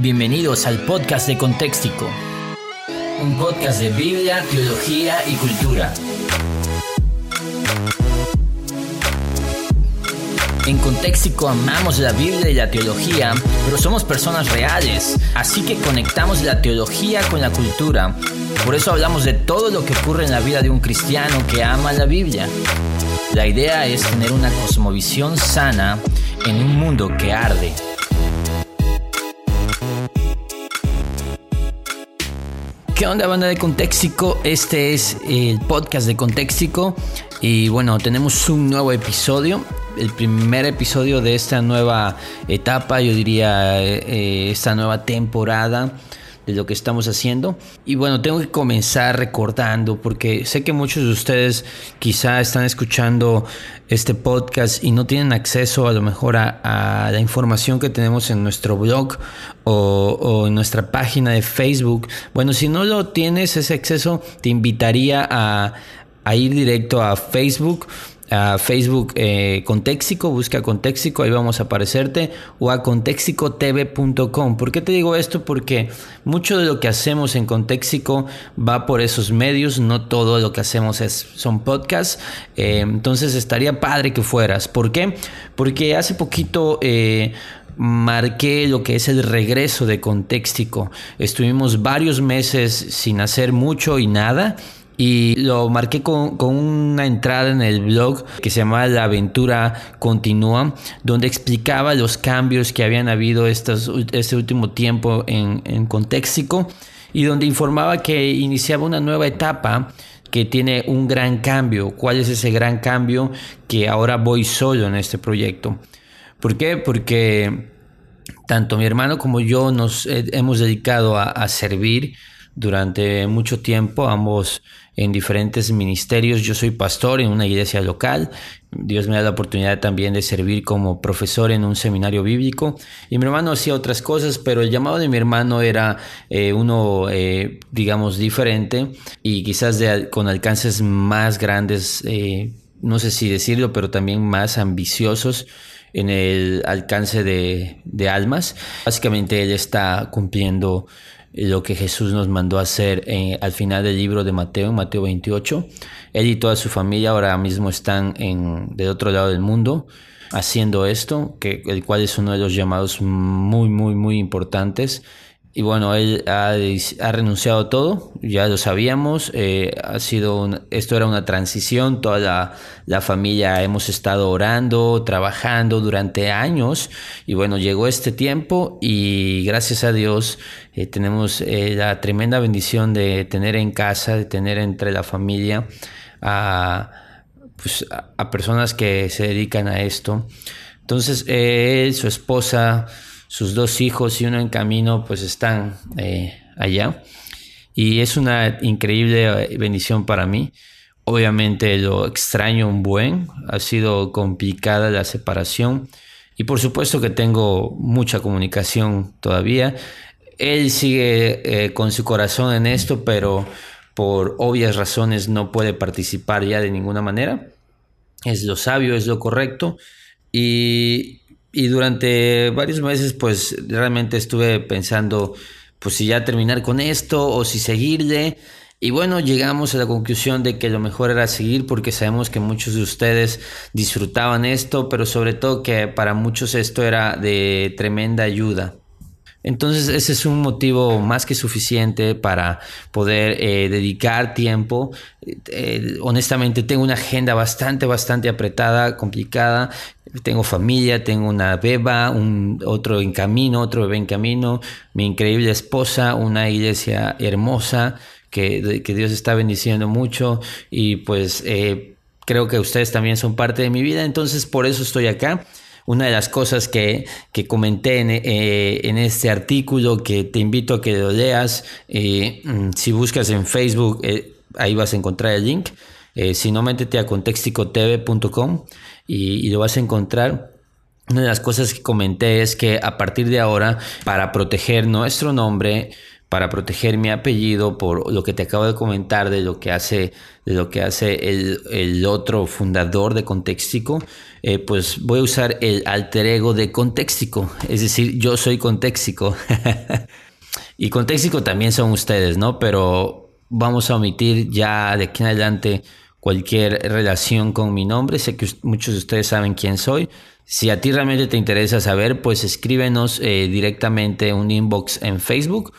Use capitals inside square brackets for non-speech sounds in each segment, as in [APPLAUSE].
Bienvenidos al podcast de Contextico, un podcast de Biblia, teología y cultura. En Contextico amamos la Biblia y la teología, pero somos personas reales, así que conectamos la teología con la cultura. Por eso hablamos de todo lo que ocurre en la vida de un cristiano que ama la Biblia. La idea es tener una cosmovisión sana en un mundo que arde. ¿Qué onda banda de Contextico? Este es el podcast de Contextico y bueno, tenemos un nuevo episodio, el primer episodio de esta nueva etapa, yo diría eh, esta nueva temporada de lo que estamos haciendo. Y bueno, tengo que comenzar recordando, porque sé que muchos de ustedes quizá están escuchando este podcast y no tienen acceso a lo mejor a, la información que tenemos en nuestro blog o, en nuestra página de Facebook. Bueno, si no lo tienes ese acceso, te invitaría a, a ir directo a Facebook a Facebook eh, Contexico, busca Contexico, ahí vamos a aparecerte, o a contexicotv.com. ¿Por qué te digo esto? Porque mucho de lo que hacemos en Contexico va por esos medios, no todo lo que hacemos es, son podcasts, eh, entonces estaría padre que fueras. ¿Por qué? Porque hace poquito... Eh, marqué lo que es el regreso de Contextico. Estuvimos varios meses sin hacer mucho y nada y lo marqué con, una entrada en el blog que se llama La aventura continúa, donde explicaba los cambios que habían habido este último tiempo en, en Contextico y donde informaba que iniciaba una nueva etapa que tiene un gran cambio. ¿Cuál es ese gran cambio? Que ahora voy solo en este proyecto. ¿Por qué? Porque tanto mi hermano como yo nos hemos dedicado a servir durante mucho tiempo, ambos en diferentes ministerios. Yo soy pastor en una iglesia local. Dios me da la oportunidad también de servir como profesor en un seminario bíblico. Y mi hermano hacía otras cosas, pero el llamado de mi hermano era eh, uno, eh, digamos, diferente y quizás con alcances más grandes, eh, no sé si decirlo, pero también más ambiciosos en el alcance de, de almas. Básicamente él está cumpliendo lo que Jesús nos mandó hacer eh, al final del libro de Mateo, en Mateo 28. Él y toda su familia ahora mismo están en, del otro lado del mundo haciendo esto, que, el cual es uno de los llamados muy, muy, muy importantes y bueno, él ha, renunciado a todo, ya lo sabíamos, eh, ha sido esto era una transición, toda la, familia hemos estado orando, trabajando durante años y bueno, llegó este tiempo y gracias a Dios eh, tenemos eh, la tremenda bendición de tener en casa, de tener entre la familia a, pues, a personas que se dedican a esto. Entonces, él, su esposa, sus dos hijos y uno en camino pues están eh, allá. Y es una increíble eh, bendición para mí. Obviamente lo extraño un buen, ha sido complicada la separación y por supuesto que tengo mucha comunicación todavía. Él sigue eh, con su corazón en esto, pero por obvias razones no puede participar ya de ninguna manera. Es lo sabio, es lo correcto. Y, y durante varios meses pues realmente estuve pensando pues si ya terminar con esto o si seguirle. Y bueno, llegamos a la conclusión de que lo mejor era seguir porque sabemos que muchos de ustedes disfrutaban esto, pero sobre todo que para muchos esto era de tremenda ayuda. Entonces ese es un motivo más que suficiente para poder eh, dedicar tiempo. Eh, honestamente tengo una agenda bastante, bastante apretada, complicada. Tengo familia, tengo una beba, otro en camino, otro bebé en camino, mi increíble esposa, una iglesia hermosa que, que Dios está bendiciendo mucho y pues eh, creo que ustedes también son parte de mi vida, entonces por eso estoy acá una de las cosas que, comenté eh, en, este artículo que te invito a que lo leas, eh, mm, si buscas en Facebook, ahí vas a encontrar el link. si no, métete a contexticotv.com y, y lo vas a encontrar. Una de las cosas que comenté es que a partir de ahora, para proteger nuestro nombre, para proteger mi apellido por lo que te acabo de comentar de lo que hace, de lo que hace el, otro fundador de Contextico, eh, pues voy a usar el alter ego de Contextico, es decir, yo soy Contextico. [LAUGHS] y Contextico también son ustedes, ¿no? Pero vamos a omitir ya de aquí en adelante cualquier relación con mi nombre. Sé que muchos de ustedes saben quién soy. Si a ti realmente te interesa saber, pues escríbenos eh, directamente un inbox en Facebook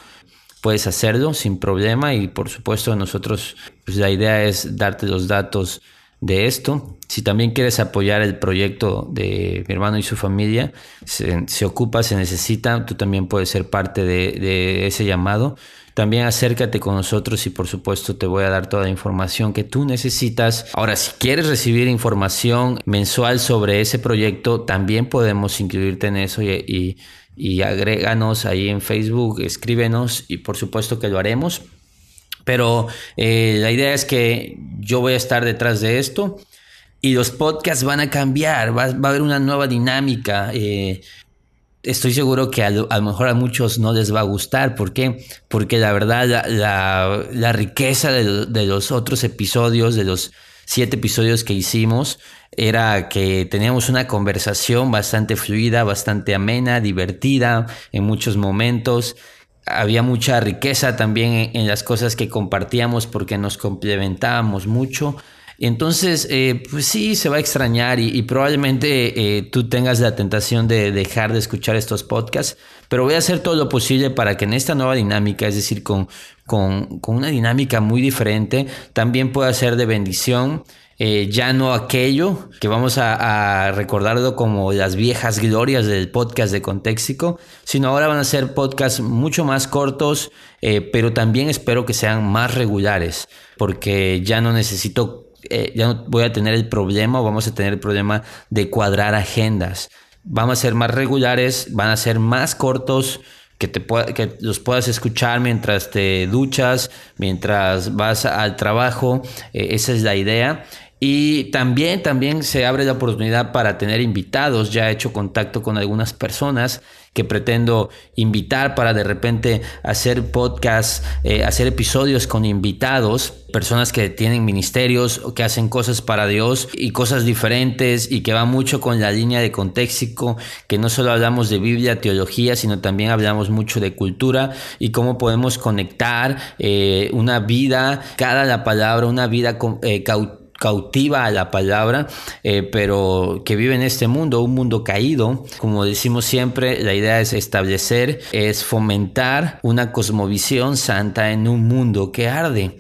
puedes hacerlo sin problema y por supuesto nosotros pues la idea es darte los datos de esto. Si también quieres apoyar el proyecto de mi hermano y su familia, se, ocupa, se necesita, tú también puedes ser parte de, de, ese llamado. También acércate con nosotros y por supuesto te voy a dar toda la información que tú necesitas. Ahora, si quieres recibir información mensual sobre ese proyecto, también podemos incluirte en eso y, y y agréganos ahí en Facebook, escríbenos y por supuesto que lo haremos. Pero eh, la idea es que yo voy a estar detrás de esto y los podcasts van a cambiar, va, a haber una nueva dinámica. Eh, estoy seguro que a lo, mejor a muchos no les va a gustar. ¿Por qué? Porque la verdad, la, riqueza de, de, los otros episodios, de los siete episodios que hicimos, era que teníamos una conversación bastante fluida, bastante amena, divertida en muchos momentos. Había mucha riqueza también en, las cosas que compartíamos porque nos complementábamos mucho. Entonces, eh, pues sí, se va a extrañar y, probablemente eh, tú tengas la tentación de dejar de escuchar estos podcasts, pero voy a hacer todo lo posible para que en esta nueva dinámica, es decir, con, con, con una dinámica muy diferente, también pueda ser de bendición eh, ya no aquello que vamos a, recordarlo como las viejas glorias del podcast de Contéxico, sino ahora van a ser podcasts mucho más cortos, pero también espero que sean más regulares, porque ya no necesito, eh, ya no voy a tener el problema o vamos a tener el problema de cuadrar agendas. Vamos a ser más regulares, van a ser más cortos, que, te que los puedas escuchar mientras te duchas, mientras vas al trabajo. esa es la idea. Y también, también se abre la oportunidad para tener invitados. Ya he hecho contacto con algunas personas que pretendo invitar para de repente hacer podcasts, eh, hacer episodios con invitados, personas que tienen ministerios, que hacen cosas para Dios y cosas diferentes y que va mucho con la línea de contexto, que no solo hablamos de Biblia, teología, sino también hablamos mucho de cultura y cómo podemos conectar eh, una vida, cada la palabra, una vida eh, cautiva a la palabra, eh, pero que vive en este mundo, un mundo caído. Como decimos siempre, la idea es establecer, es fomentar una cosmovisión santa en un mundo que arde.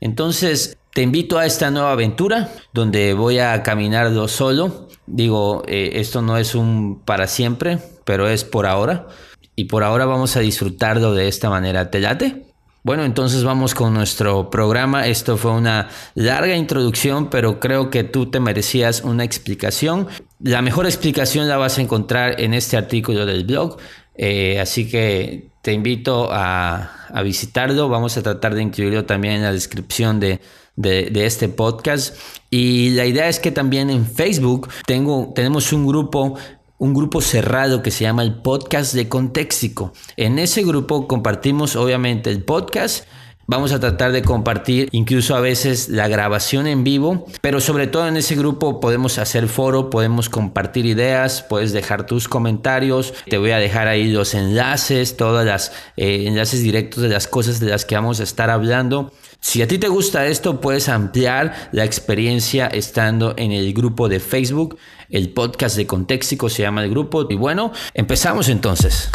Entonces, te invito a esta nueva aventura donde voy a caminarlo solo. Digo, eh, esto no es un para siempre, pero es por ahora. Y por ahora vamos a disfrutarlo de esta manera. ¿Te late? Bueno, entonces vamos con nuestro programa. Esto fue una larga introducción, pero creo que tú te merecías una explicación. La mejor explicación la vas a encontrar en este artículo del blog. Eh, así que te invito a, visitarlo. Vamos a tratar de incluirlo también en la descripción de, de, este podcast. Y la idea es que también en Facebook tengo, tenemos un grupo un grupo cerrado que se llama el podcast de Contéxico. En ese grupo compartimos obviamente el podcast. Vamos a tratar de compartir incluso a veces la grabación en vivo, pero sobre todo en ese grupo podemos hacer foro, podemos compartir ideas, puedes dejar tus comentarios, te voy a dejar ahí los enlaces, todas las eh, enlaces directos de las cosas de las que vamos a estar hablando. Si a ti te gusta esto, puedes ampliar la experiencia estando en el grupo de Facebook. El podcast de Contéxico se llama el grupo. Y bueno, empezamos entonces.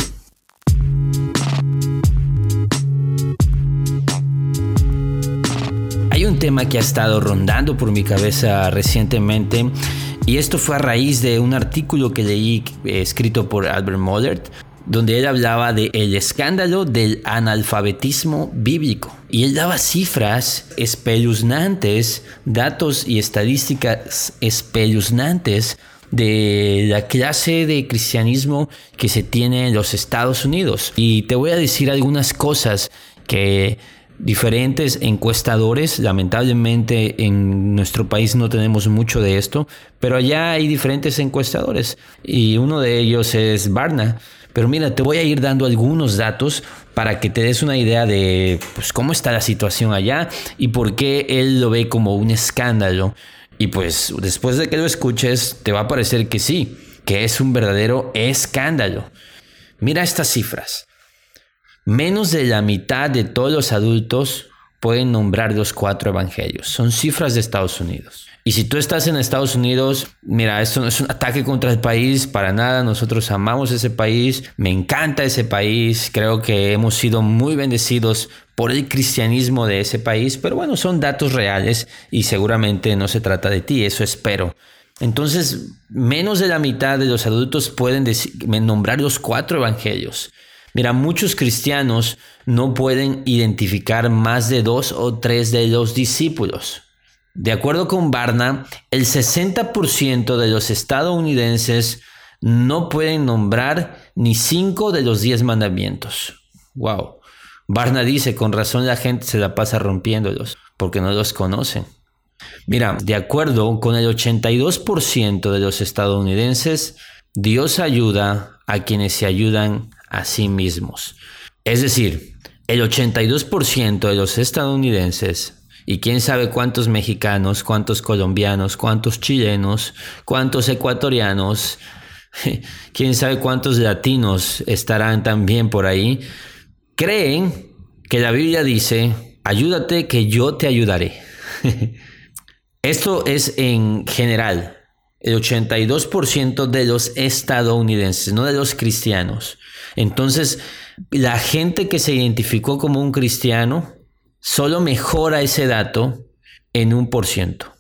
Hay un tema que ha estado rondando por mi cabeza recientemente y esto fue a raíz de un artículo que leí eh, escrito por Albert Mollert donde él hablaba del el escándalo del analfabetismo bíblico. Y él daba cifras espeluznantes, datos y estadísticas espeluznantes de la clase de cristianismo que se tiene en los Estados Unidos. Y te voy a decir algunas cosas que diferentes encuestadores. Lamentablemente en nuestro país no tenemos mucho de esto, pero allá hay diferentes encuestadores y uno de ellos es Barna. Pero mira, te voy a ir dando algunos datos para que te des una idea de pues, cómo está la situación allá y por qué él lo ve como un escándalo. Y pues después de que lo escuches, te va a parecer que sí, que es un verdadero escándalo. Mira estas cifras. Menos de la mitad de todos los adultos pueden nombrar los cuatro evangelios. Son cifras de Estados Unidos. Y si tú estás en Estados Unidos, mira, esto no es un ataque contra el país, para nada. Nosotros amamos ese país, me encanta ese país. Creo que hemos sido muy bendecidos por el cristianismo de ese país. Pero bueno, son datos reales y seguramente no se trata de ti, eso espero. Entonces, menos de la mitad de los adultos pueden nombrar los cuatro evangelios. Mira, muchos cristianos no pueden identificar más de dos o tres de los discípulos. De acuerdo con Barna, el 60% de los estadounidenses no pueden nombrar ni cinco de los diez mandamientos. Wow. Barna dice, con razón la gente se la pasa rompiéndolos, porque no los conocen. Mira, de acuerdo con el 82% de los estadounidenses, Dios ayuda a quienes se ayudan a sí mismos. Es decir, el 82% de los estadounidenses y quién sabe cuántos mexicanos, cuántos colombianos, cuántos chilenos, cuántos ecuatorianos, [LAUGHS] quién sabe cuántos latinos estarán también por ahí, creen que la Biblia dice, ayúdate que yo te ayudaré. [LAUGHS] Esto es en general el 82% de los estadounidenses, no de los cristianos. Entonces, la gente que se identificó como un cristiano solo mejora ese dato en un por ciento.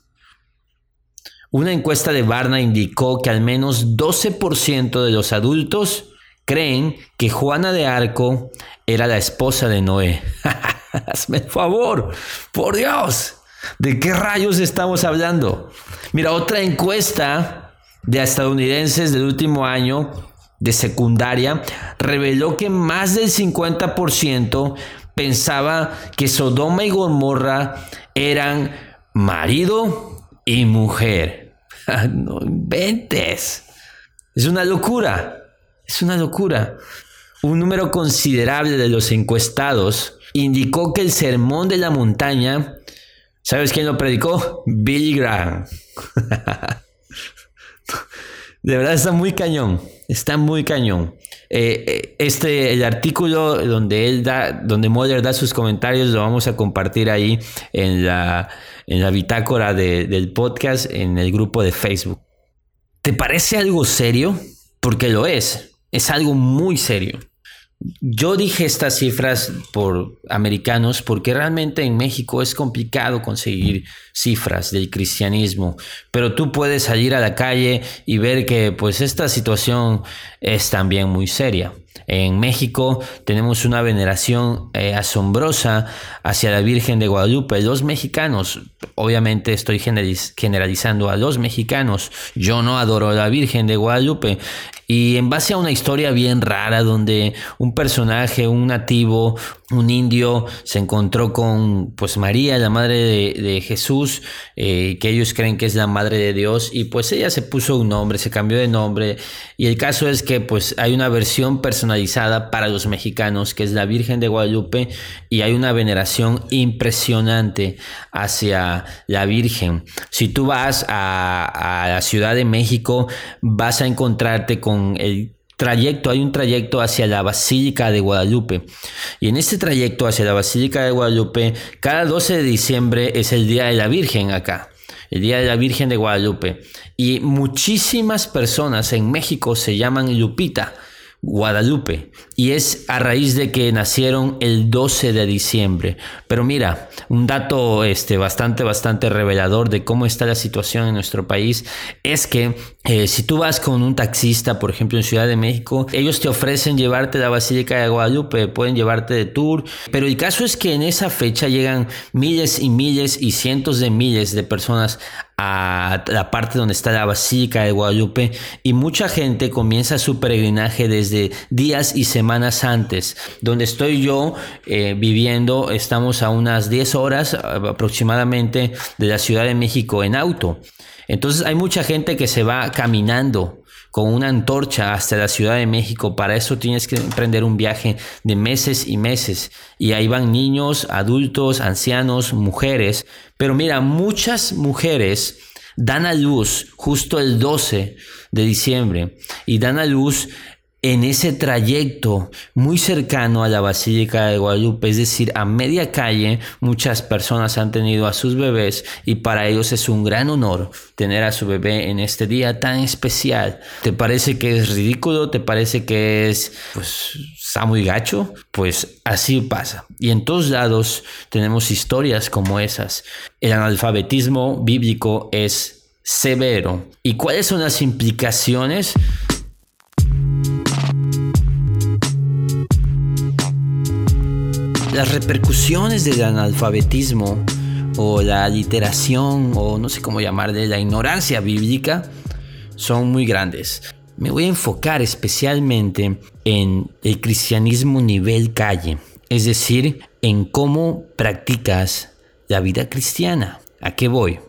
Una encuesta de Barna indicó que al menos 12% de los adultos creen que Juana de Arco era la esposa de Noé. [LAUGHS] Hazme el favor, por Dios. ¿De qué rayos estamos hablando? Mira, otra encuesta de estadounidenses del último año de secundaria reveló que más del 50% pensaba que Sodoma y Gomorra eran marido y mujer. [LAUGHS] no inventes. Es una locura. Es una locura. Un número considerable de los encuestados indicó que el sermón de la montaña ¿Sabes quién lo predicó? Billy Graham. [LAUGHS] De verdad está muy cañón, está muy cañón. Eh, este, el artículo donde él da, donde Moller da sus comentarios, lo vamos a compartir ahí en la, en la bitácora del podcast, en el grupo de Facebook. ¿Te parece algo serio? Porque lo es, es algo muy serio. Yo dije estas cifras por americanos porque realmente en México es complicado conseguir cifras del cristianismo, pero tú puedes salir a la calle y ver que pues esta situación es también muy seria. En México tenemos una veneración eh, asombrosa hacia la Virgen de Guadalupe. Los mexicanos, obviamente estoy generalizando a los mexicanos, yo no adoro a la Virgen de Guadalupe. Y en base a una historia bien rara donde un personaje, un nativo, un indio se encontró con pues María, la madre de, Jesús, eh, que ellos creen que es la madre de Dios, y pues ella se puso un nombre, se cambió de nombre, y el caso es que pues hay una versión personalizada para los mexicanos, que es la Virgen de Guadalupe, y hay una veneración impresionante hacia la Virgen. Si tú vas a, a la Ciudad de México, vas a encontrarte con el trayecto, hay un trayecto hacia la Basílica de Guadalupe. Y en este trayecto hacia la Basílica de Guadalupe, cada 12 de diciembre es el Día de la Virgen acá. El Día de la Virgen de Guadalupe. Y muchísimas personas en México se llaman Lupita. Guadalupe y es a raíz de que nacieron el 12 de diciembre. Pero mira, un dato este, bastante, bastante revelador de cómo está la situación en nuestro país es que Eh, si tú vas con un taxista, por ejemplo, en Ciudad de México, ellos te ofrecen llevarte la Basílica de Guadalupe, pueden llevarte de tour, pero el caso es que en esa fecha llegan miles y miles y cientos de miles de personas a la parte donde está la Basílica de Guadalupe y mucha gente comienza su peregrinaje desde días y semanas antes. Donde estoy yo eh, viviendo, estamos a unas 10 horas aproximadamente de la Ciudad de México en auto. Entonces hay mucha gente que se va caminando con una antorcha hasta la Ciudad de México. Para eso tienes que emprender un viaje de meses y meses. Y ahí van niños, adultos, ancianos, mujeres. Pero mira, muchas mujeres dan a luz justo el 12 de diciembre y dan a luz en ese trayecto muy cercano a la Basílica de Guadalupe, es decir, a media calle, muchas personas han tenido a sus bebés y para ellos es un gran honor tener a su bebé en este día tan especial. ¿Te parece que es ridículo? ¿Te parece que es, pues, está muy gacho? Pues así pasa. Y en todos lados tenemos historias como esas. El analfabetismo bíblico es severo. ¿Y cuáles son las implicaciones? Las repercusiones del analfabetismo o la literación o no sé cómo llamar de la ignorancia bíblica son muy grandes. Me voy a enfocar especialmente en el cristianismo nivel calle, es decir, en cómo practicas la vida cristiana. ¿A qué voy?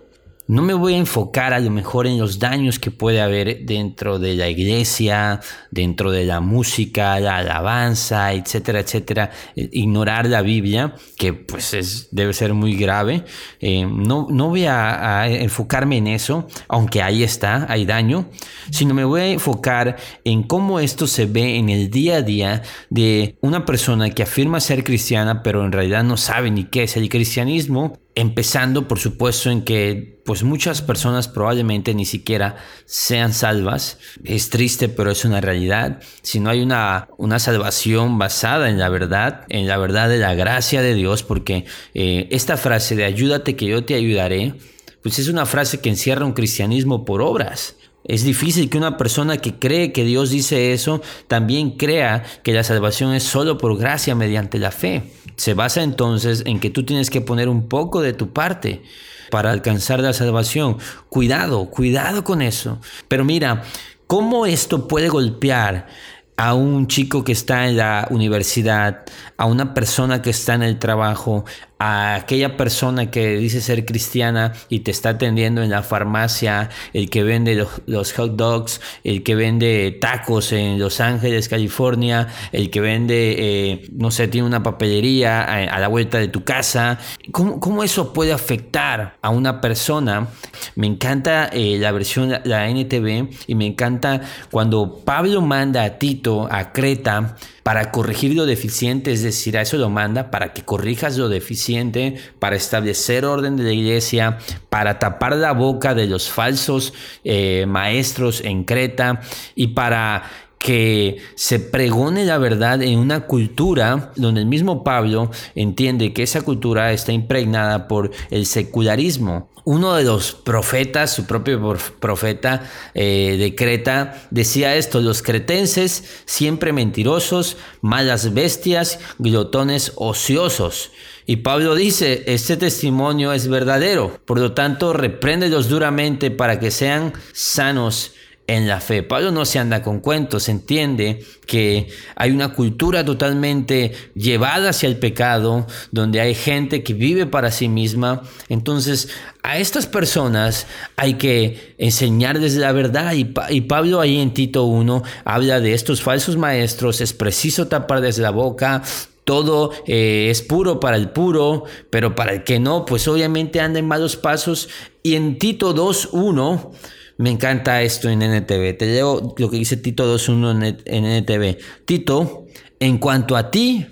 No me voy a enfocar a lo mejor en los daños que puede haber dentro de la iglesia, dentro de la música, la alabanza, etcétera, etcétera. Eh, ignorar la Biblia, que pues es, debe ser muy grave. Eh, no, no voy a, a, enfocarme en eso, aunque ahí está, hay daño, sino me voy a enfocar en cómo esto se ve en el día a día de una persona que afirma ser cristiana, pero en realidad no sabe ni qué es el cristianismo Empezando, por supuesto, en que pues muchas personas probablemente ni siquiera sean salvas. Es triste, pero es una realidad. Si no hay una, una salvación basada en la verdad, en la verdad de la gracia de Dios, porque eh, esta frase de ayúdate que yo te ayudaré, pues es una frase que encierra un cristianismo por obras. Es difícil que una persona que cree que Dios dice eso también crea que la salvación es solo por gracia mediante la fe. Se basa entonces en que tú tienes que poner un poco de tu parte para alcanzar la salvación. Cuidado, cuidado con eso. Pero mira, ¿cómo esto puede golpear a un chico que está en la universidad, a una persona que está en el trabajo, a aquella persona que dice ser cristiana y te está atendiendo en la farmacia, el que vende los, hot dogs, el que vende tacos en Los Ángeles, California, el que vende, eh, no sé, tiene una papelería a, la vuelta de tu casa. ¿Cómo, ¿Cómo, eso puede afectar a una persona? Me encanta eh, la versión, la NTV, y me encanta cuando Pablo manda a Tito a Creta, para corregir lo deficiente, es decir, a eso lo manda para que corrijas lo deficiente, para establecer orden de la iglesia, para tapar la boca de los falsos eh, maestros en Creta y para que se pregone la verdad en una cultura donde el mismo Pablo entiende que esa cultura está impregnada por el secularismo. Uno de los profetas, su propio profeta eh, de Creta, decía esto, los cretenses siempre mentirosos, malas bestias, glotones ociosos. Y Pablo dice, este testimonio es verdadero, por lo tanto, repréndelos duramente para que sean sanos en la fe. Pablo no se anda con cuentos, entiende que hay una cultura totalmente llevada hacia el pecado, donde hay gente que vive para sí misma. Entonces, a estas personas hay que enseñarles la verdad. Y, Pablo ahí en Tito 1 habla de estos falsos maestros, es preciso taparles la boca, todo eh, es puro para el puro, pero para el que no, pues obviamente anda en malos pasos. Y en Tito 2.1 me encanta esto en NTV. Te leo lo que dice Tito 2.1 en NTV. Tito, en cuanto a ti,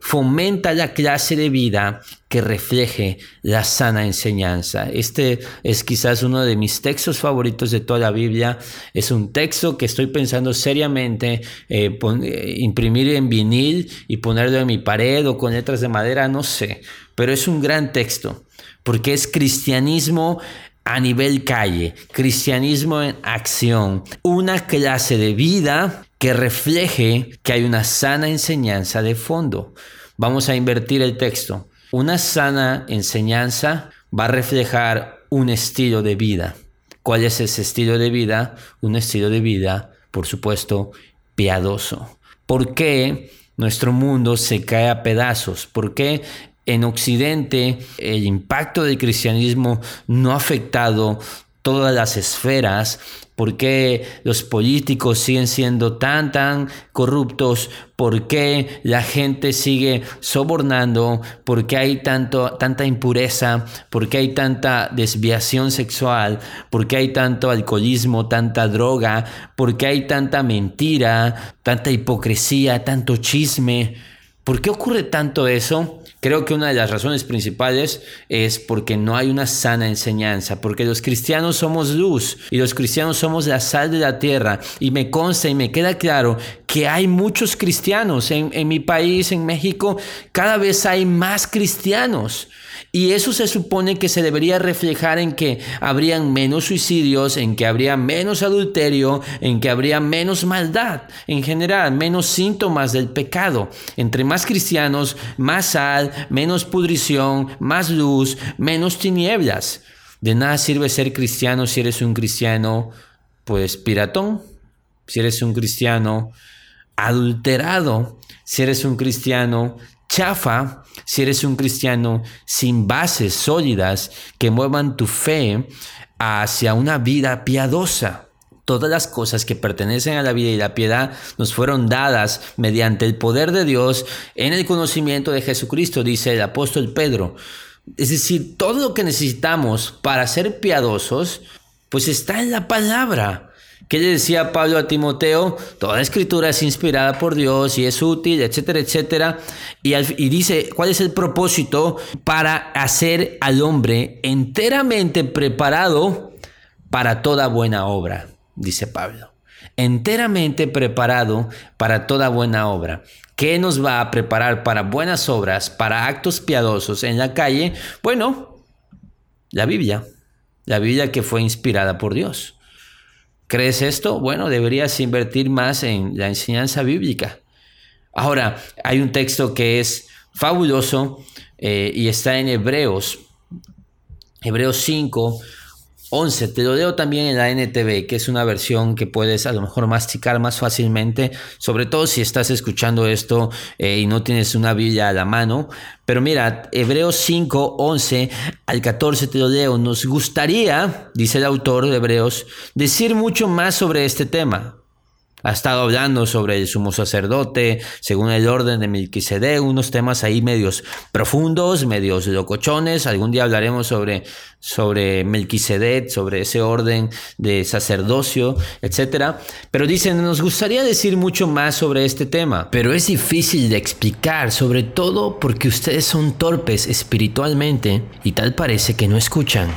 fomenta la clase de vida que refleje la sana enseñanza. Este es quizás uno de mis textos favoritos de toda la Biblia. Es un texto que estoy pensando seriamente eh, eh, imprimir en vinil y ponerlo en mi pared o con letras de madera, no sé. Pero es un gran texto porque es cristianismo a nivel calle, cristianismo en acción, una clase de vida que refleje que hay una sana enseñanza de fondo. Vamos a invertir el texto. Una sana enseñanza va a reflejar un estilo de vida. ¿Cuál es ese estilo de vida? Un estilo de vida, por supuesto, piadoso. ¿Por qué nuestro mundo se cae a pedazos? ¿Por qué en Occidente el impacto del cristianismo no ha afectado todas las esferas, por qué los políticos siguen siendo tan, tan corruptos, por qué la gente sigue sobornando, por qué hay tanto, tanta impureza, por qué hay tanta desviación sexual, por qué hay tanto alcoholismo, tanta droga, por qué hay tanta mentira, tanta hipocresía, tanto chisme. ¿Por qué ocurre tanto eso? Creo que una de las razones principales es porque no hay una sana enseñanza, porque los cristianos somos luz y los cristianos somos la sal de la tierra. Y me consta y me queda claro que hay muchos cristianos en, en mi país, en México, cada vez hay más cristianos. Y eso se supone que se debería reflejar en que habrían menos suicidios, en que habría menos adulterio, en que habría menos maldad, en general, menos síntomas del pecado. Entre más cristianos, más sal, menos pudrición, más luz, menos tinieblas. De nada sirve ser cristiano si eres un cristiano, pues piratón, si eres un cristiano adulterado, si eres un cristiano chafa, si eres un cristiano sin bases sólidas que muevan tu fe hacia una vida piadosa. Todas las cosas que pertenecen a la vida y la piedad nos fueron dadas mediante el poder de Dios en el conocimiento de Jesucristo, dice el apóstol Pedro. Es decir, todo lo que necesitamos para ser piadosos, pues está en la palabra. ¿Qué le decía Pablo a Timoteo? Toda escritura es inspirada por Dios y es útil, etcétera, etcétera. Y, y, dice, ¿cuál es el propósito? Para hacer al hombre enteramente preparado para toda buena obra, dice Pablo. Enteramente preparado para toda buena obra. ¿Qué nos va a preparar para buenas obras, para actos piadosos en la calle? Bueno, la Biblia. La Biblia que fue inspirada por Dios. ¿Crees esto? Bueno, deberías invertir más en la enseñanza bíblica. Ahora, hay un texto que es fabuloso eh, y está en Hebreos, Hebreos 5, 11. Te lo leo también en la NTV, que es una versión que puedes a lo mejor masticar más fácilmente, sobre todo si estás escuchando esto eh, y no tienes una Biblia a la mano. Pero mira, Hebreos 5, 11 al 14 te lo leo. Nos gustaría, dice el autor de Hebreos, decir mucho más sobre este tema ha estado hablando sobre el sumo sacerdote, según el orden de Melquisedec, unos temas ahí medios profundos, medios locochones. Algún día hablaremos sobre, sobre Melquisedec, sobre ese orden de sacerdocio, etc. Pero dicen, nos gustaría decir mucho más sobre este tema, pero es difícil de explicar, sobre todo porque ustedes son torpes espiritualmente y tal parece que no escuchan.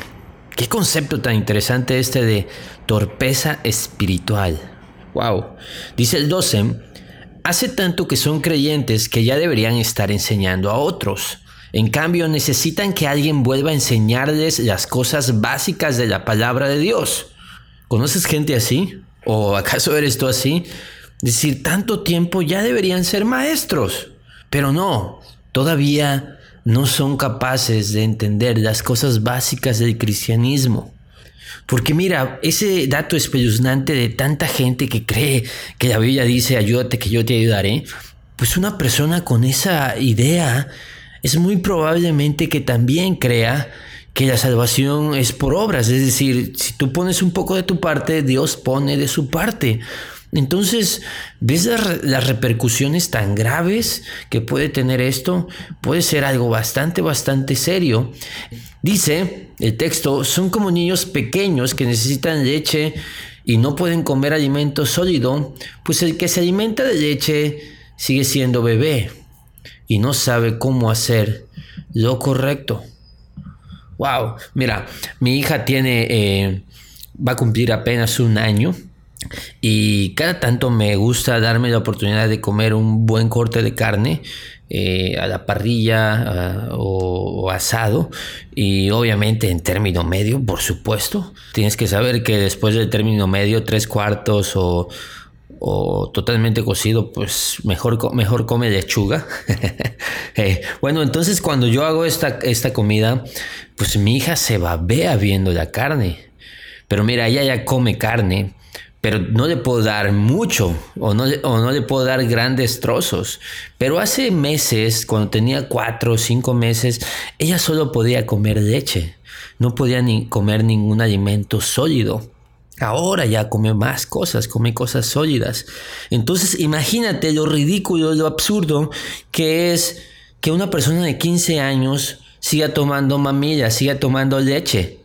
Qué concepto tan interesante este de torpeza espiritual. Wow. Dice el 12, hace tanto que son creyentes que ya deberían estar enseñando a otros. En cambio, necesitan que alguien vuelva a enseñarles las cosas básicas de la palabra de Dios. ¿Conoces gente así? ¿O acaso eres tú así? Decir, tanto tiempo ya deberían ser maestros. Pero no, todavía no son capaces de entender las cosas básicas del cristianismo. Porque mira, ese dato espeluznante de tanta gente que cree que la Biblia dice ayúdate que yo te ayudaré, pues una persona con esa idea es muy probablemente que también crea que la salvación es por obras, es decir, si tú pones un poco de tu parte, Dios pone de su parte. Entonces, ¿ves las, repercusiones tan graves que puede tener esto? Puede ser algo bastante, bastante serio. Dice el texto, son como niños pequeños que necesitan leche y no pueden comer alimento sólido, pues el que se alimenta de leche sigue siendo bebé y no sabe cómo hacer lo correcto. Wow, mira, mi hija tiene, eh, va a cumplir apenas un año Y cada tanto me gusta darme la oportunidad de comer un buen corte de carne. Eh, a la parrilla o, asado y obviamente en término medio por supuesto tienes que saber que después del término medio tres cuartos o o totalmente cocido, pues mejor, mejor come lechuga. [LAUGHS] Eh, bueno, entonces cuando yo hago esta, esta comida, pues mi hija se babea viendo la carne. Pero mira, ella ya come carne, pero no le puedo dar mucho o no, o no le puedo dar grandes trozos. Pero hace meses, cuando tenía cuatro o cinco meses, ella solo podía comer leche. No podía ni comer ningún alimento sólido. Ahora ya come más cosas, come cosas sólidas. Entonces imagínate lo ridículo, lo absurdo que es que una persona de 15 años siga tomando mamilla, siga tomando leche.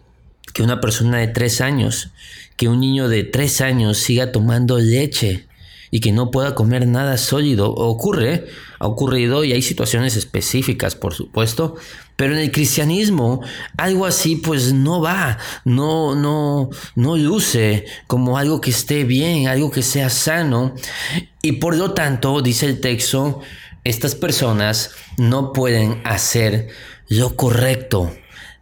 Que una persona de 3 años, que un niño de 3 años siga tomando leche y que no pueda comer nada sólido. Ocurre, ha ocurrido y hay situaciones específicas, por supuesto, pero en el cristianismo algo así pues no va, no, no, no luce como algo que esté bien, algo que sea sano. Y por lo tanto, dice el texto, estas personas no pueden hacer lo correcto.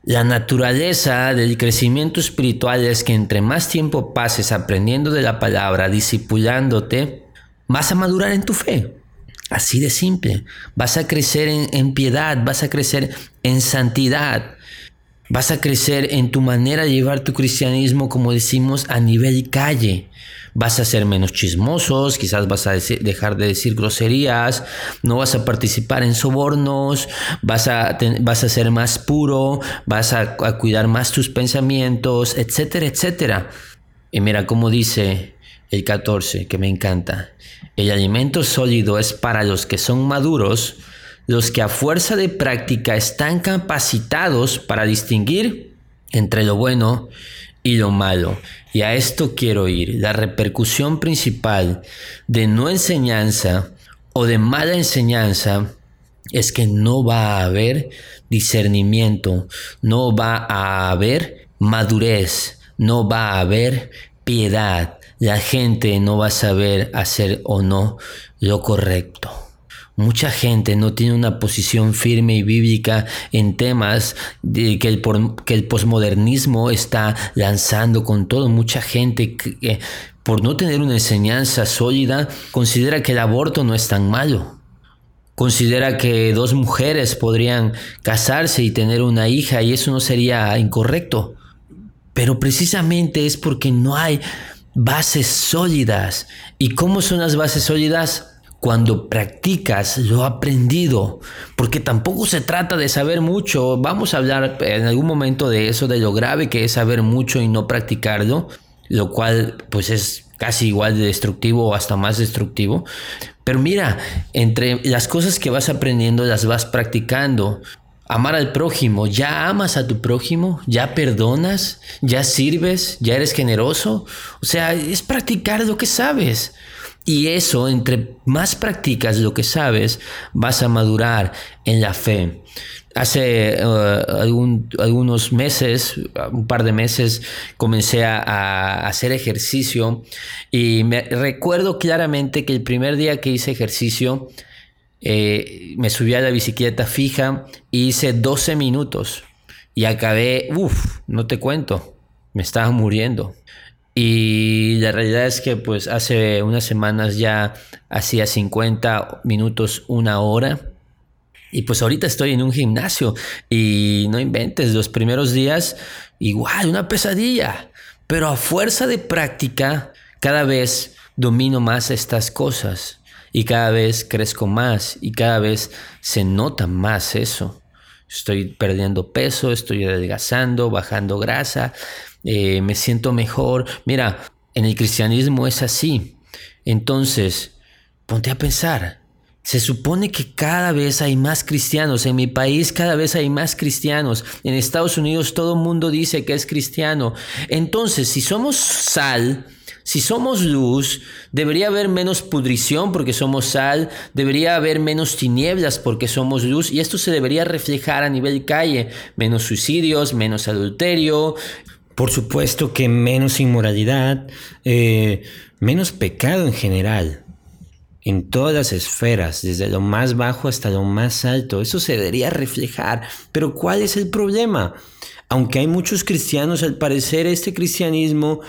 La naturaleza del crecimiento espiritual es que entre más tiempo pases aprendiendo de la palabra, discipulándote, vas a madurar en tu fe. Así de simple. Vas a crecer en, piedad, vas a crecer en santidad. Vas a crecer en tu manera de llevar tu cristianismo, como decimos, a nivel calle. Vas a ser menos chismosos, quizás vas a dejar de decir groserías, no vas a participar en sobornos, vas a, vas a ser más puro, vas a, a cuidar más tus pensamientos, etcétera, etcétera. Y mira cómo dice el 14, que me encanta. El alimento sólido es para los que son maduros, los que a fuerza de práctica están capacitados para distinguir entre lo bueno y lo malo. Y a esto quiero ir. La repercusión principal de no enseñanza o de mala enseñanza es que no va a haber discernimiento, no va a haber madurez, no va a haber piedad. La gente no va a saber hacer o no lo correcto. Mucha gente no tiene una posición firme y bíblica en temas de que, el, que el posmodernismo está lanzando con todo. Mucha gente que, por no tener una enseñanza sólida considera que el aborto no es tan malo. Considera que dos mujeres podrían casarse y tener una hija y eso no sería incorrecto. Pero precisamente es porque no hay bases sólidas. ¿Y cómo son las bases sólidas? Cuando practicas lo aprendido, porque tampoco se trata de saber mucho, vamos a hablar en algún momento de eso, de lo grave que es saber mucho y no practicarlo, lo cual pues es casi igual de destructivo o hasta más destructivo. Pero mira, entre las cosas que vas aprendiendo las vas practicando. Amar al prójimo, ¿ya amas a tu prójimo? ¿Ya perdonas? ¿Ya sirves? ¿Ya eres generoso? O sea, es practicar lo que sabes. Y eso, entre más practicas lo que sabes, vas a madurar en la fe. Hace uh, algunos meses, un par de meses, comencé a, a, hacer ejercicio y me recuerdo claramente que el primer día que hice ejercicio, eh, me subí a la bicicleta fija y hice 12 minutos y acabé, uff, no te cuento, me estaba muriendo. Y la realidad es que pues hace unas semanas ya hacía 50 minutos, una hora. Y pues ahorita estoy en un gimnasio y no inventes, los primeros días igual, una pesadilla. Pero a fuerza de práctica, cada vez domino más estas cosas y cada vez crezco más y cada vez se nota más eso. Estoy perdiendo peso, estoy adelgazando, bajando grasa, eh, me siento mejor. Mira, en el cristianismo es así. Entonces, ponte a pensar. Se supone que cada vez hay más cristianos. En mi país cada vez hay más cristianos. En Estados Unidos todo el mundo dice que es cristiano. Entonces, si somos sal, si somos luz, debería haber menos pudrición porque somos sal, debería haber menos tinieblas porque somos luz y esto se debería reflejar a nivel calle, menos suicidios, menos adulterio, Por supuesto que menos inmoralidad, eh, menos pecado en general, en todas las esferas, desde lo más bajo hasta lo más alto. Eso se debería reflejar. Pero ¿cuál es el problema? Aunque hay muchos cristianos, al parecer este cristianismo,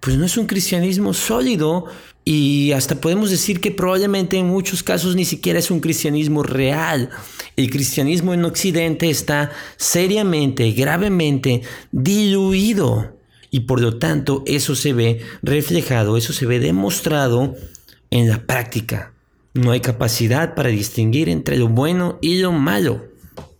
pues no es un cristianismo sólido y hasta podemos decir que probablemente en muchos casos ni siquiera es un cristianismo real. El cristianismo en Occidente está seriamente, gravemente diluido. Y por lo tanto eso se ve reflejado, eso se ve demostrado en la práctica. No hay capacidad para distinguir entre lo bueno y lo malo.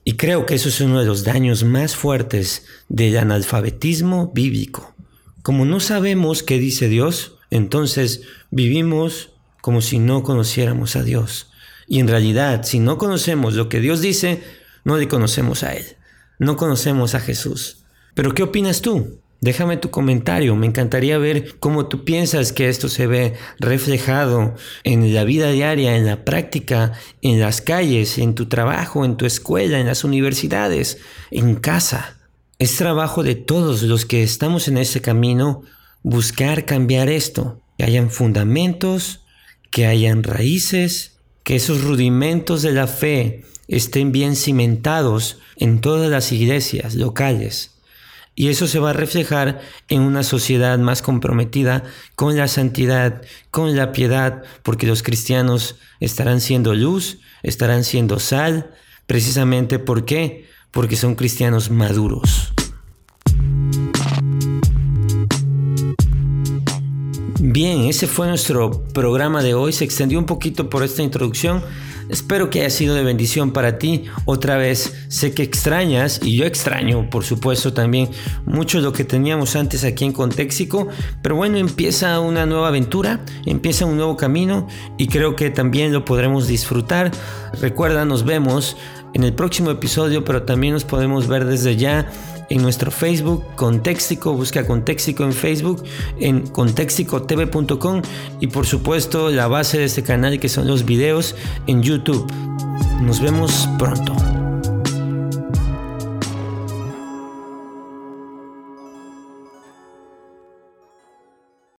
Y creo que eso es uno de los daños más fuertes del analfabetismo bíblico. Como no sabemos qué dice Dios, entonces vivimos como si no conociéramos a Dios. Y en realidad, si no conocemos lo que Dios dice, no le conocemos a Él. No conocemos a Jesús. Pero ¿qué opinas tú? Déjame tu comentario, me encantaría ver cómo tú piensas que esto se ve reflejado en la vida diaria, en la práctica, en las calles, en tu trabajo, en tu escuela, en las universidades, en casa. Es trabajo de todos los que estamos en ese camino buscar cambiar esto, que hayan fundamentos, que hayan raíces, que esos rudimentos de la fe estén bien cimentados en todas las iglesias locales. Y eso se va a reflejar en una sociedad más comprometida con la santidad, con la piedad, porque los cristianos estarán siendo luz, estarán siendo sal, precisamente ¿por qué? Porque son cristianos maduros. Bien, ese fue nuestro programa de hoy. Se extendió un poquito por esta introducción. Espero que haya sido de bendición para ti. Otra vez, sé que extrañas, y yo extraño, por supuesto, también mucho lo que teníamos antes aquí en Contéxico. Pero bueno, empieza una nueva aventura, empieza un nuevo camino y creo que también lo podremos disfrutar. Recuerda, nos vemos en el próximo episodio, pero también nos podemos ver desde ya en nuestro Facebook Contextico, busca Contextico en Facebook, en contexticotv.com y por supuesto la base de este canal que son los videos en YouTube. Nos vemos pronto.